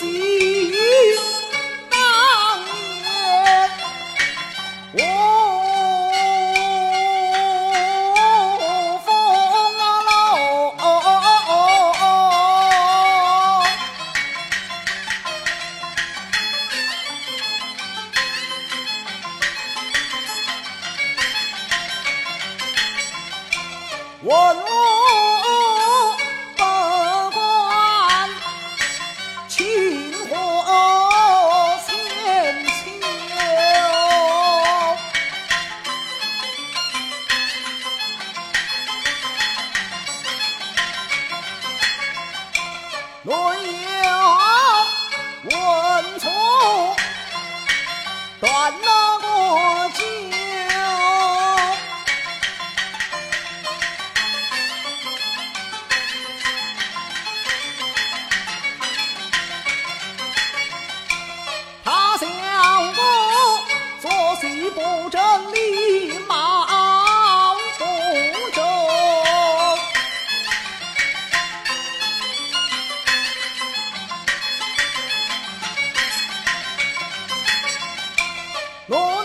当年我风喽。问我文粗，断那个酒。他笑我做事不正理貌。Oh!